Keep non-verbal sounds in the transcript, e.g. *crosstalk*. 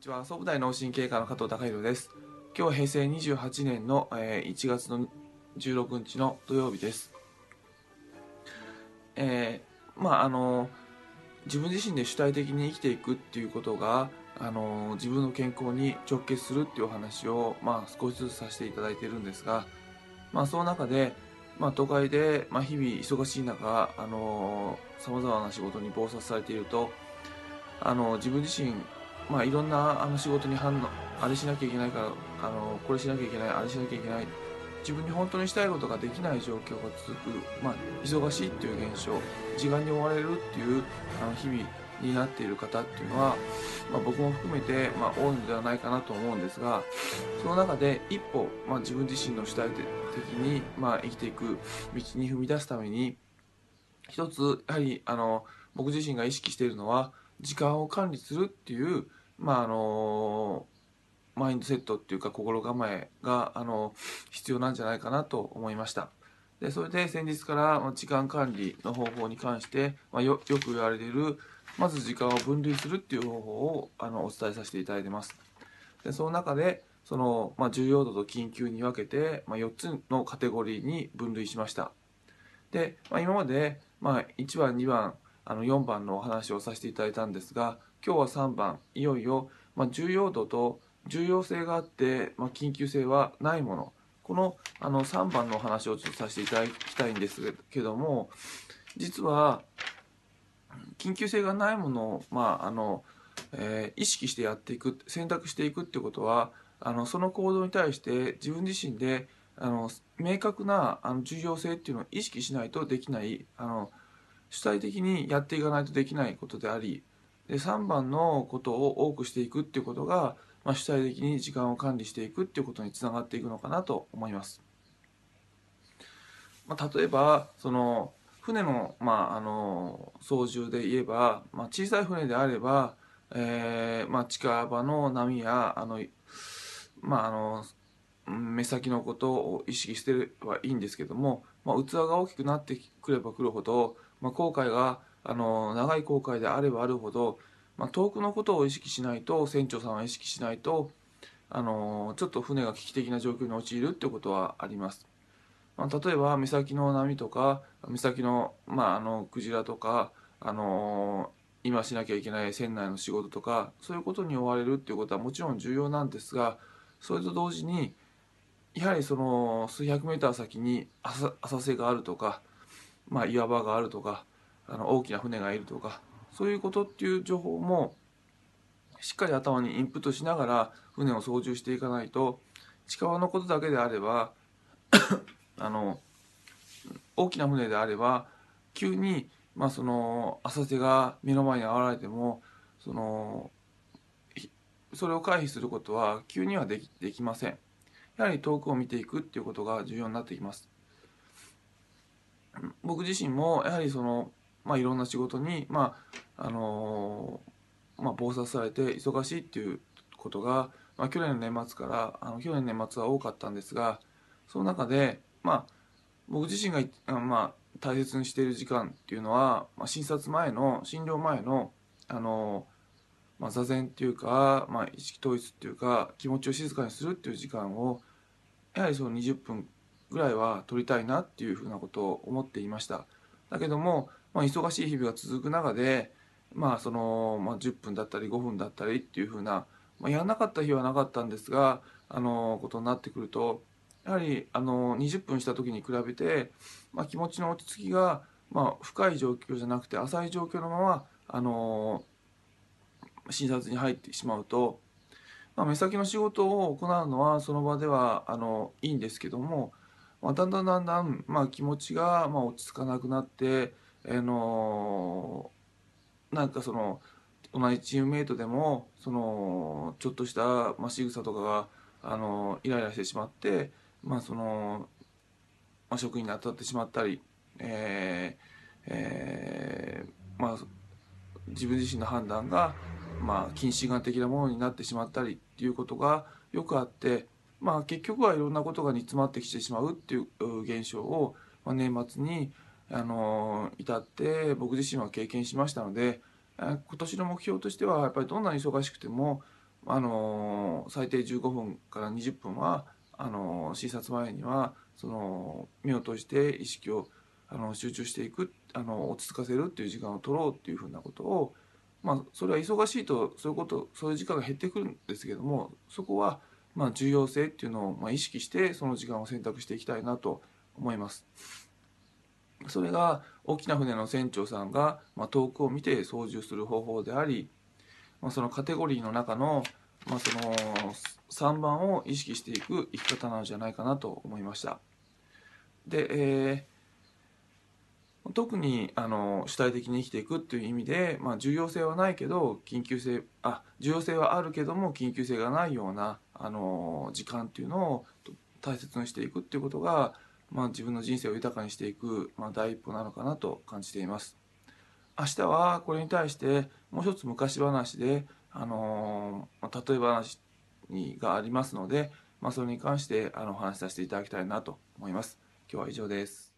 にちは。総武大脳神経科の加藤孝弘です。今日は平成28年のえー1月の16日の土曜日です。えーまああの自分自身で主体的に生きていくっていうことがあの自分の健康に直結するっていうお話をまあ少しずつさせていただいているんですがまあその中でまあ都会でまあ日々忙しい中あのさまざまな仕事に忙殺されているとあの自分自身まあいろんなあの仕事に反応あれしなきゃいけないからあのこれしなきゃいけないあれしなきゃいけない。自分に本当にしたいことができない状況が続く、まあ、忙しいっていう現象時間に追われるっていうあの日々になっている方っていうのは、まあ、僕も含めて、まあ、多いのではないかなと思うんですがその中で一歩、まあ、自分自身の主体的に、まあ、生きていく道に踏み出すために一つやはりあの僕自身が意識しているのは時間を管理するっていう、まああのマインドセットっていうか心構えがあの必要なんじゃないかなと思いました。でそれで先日からまあ時間管理の方法に関して、まあ、よよく言われているまず時間を分類するっていう方法をあのお伝えさせていただいてます。でその中でその、まあ、重要度と緊急に分けて、まあ、4つのカテゴリーに分類しました。で、まあ、今まで、まあ、1番2番あの4番のお話をさせていただいたんですが今日は3番いよいよ、まあ、重要度と重要性があって、まあ、緊急性はないもの。このあの3番のお話をちょっとさせていただきたいんですけども実は緊急性がないものを、まああのえー意識してやっていく選択していくってことはあのその行動に対して自分自身であの明確なあの重要性っていうのを意識しないとできないあの主体的にやっていかないとできないことでありで3番のことを多くしていくっていうことが、まあ、主体的に時間を管理していくっていうことにつながっていくのかなと思います。まあ、例えばその船の,、まあ、あの操縦で言えば、まあ、小さい船であれば、えーまあ、近場の波やあの、まあ、あの目先のことを意識してればいいんですけども、まあ、器が大きくなってくればくるほど、まあ、航海があの長い航海であればあるほど、まあ、遠くのことを意識しないと船長さんは意識しないとあのちょっと船が危機的な状況に陥るってことはあります。まあ、例えば目先の波とか目先の,、まあ、あのクジラとか、あの今しなきゃいけない船内の仕事とかそういうことに追われるっていうことはもちろん重要なんですがそれと同時にやはりその数百メーター先に浅瀬があるとか、まあ、岩場があるとかあの大きな船がいるとかそういうことっていう情報もしっかり頭にインプットしながら船を操縦していかないと近場のことだけであれば *coughs* あの大きな船であれば急に、まあ、その浅瀬が目の前に現れてもそのそれを回避することは急にはできできません。やはり遠くを見ていくっていうことが重要になってきます。僕自身もやはりその、まあ、いろんな仕事に、まああのまあ、忙殺されて忙しいっていうことが、まあ、去年の年末からあの去年の年末は多かったんですがその中で、まあ、僕自身がまあ、大切にしている時間っていうのは、まあ、診察前の診療前のあの、まあ、座禅っていうか、まあ、意識統一っていうか気持ちを静かにするっていう時間をやはりその20分ぐらいは取りたいなっていうふうなことを思っていました。だけども、まあ、忙しい日々が続く中で、まあそのまあ、10分だったり5分だったりっていうふうな、まあ、やらなかった日はなかったんですがあのことになってくるとやはりあの20分した時に比べて、まあ、気持ちの落ち着きが、まあ、深い状況じゃなくて浅い状況のままあの診察に入ってしまうと、まあ、目先の仕事を行うのはその場ではあのいいんですけども、まあ、だんだんだんだん、まあ、気持ちが、まあ、落ち着かなくなって、あのなんかその同じチームメイトでもそのちょっとした、まあ、仕草とかがあのイライラしてしまって、まあそのまあ、職員に当たってしまったり、えーえーまあ、自分自身の判断が、まあ、近視眼的なものになってしまったりっていうことがよくあって、まあ、結局はいろんなことが煮詰まってきてしまうっていう現象を、まあ、年末にあの至って僕自身は経験しましたのであ今年の目標としてはやっぱりどんなに忙しくてもあの最低15分から20分はあの診察前にはその目を閉じて意識をあの集中していくあの落ち着かせるっていう時間を取ろうっていうふうなことをまあそれは忙しいとそういうことそういう時間が減ってくるんですけどもそこはまあ重要性っていうのをまあ意識してその時間を選択していきたいなと思います。それが大きな船の船長さんが、まあ、遠くを見て操縦する方法であり、まあ、そのカテゴリーの中の,、まあその3番を意識していく生き方なのじゃないかなと思いました。で、えー、特にあの主体的に生きていくっていう意味で、まあ、重要性はないけど緊急性あ重要性はあるけども緊急性がないようなあの時間っていうのを大切にしていくっていうことがまあ、自分の人生を豊かにしていく、まあ、第一歩なのかなと感じています。明日はこれに対してもう一つ昔話で、あの、例え話がありますので、まあ、それに関してあのお話しさせていただきたいなと思います。今日は以上です。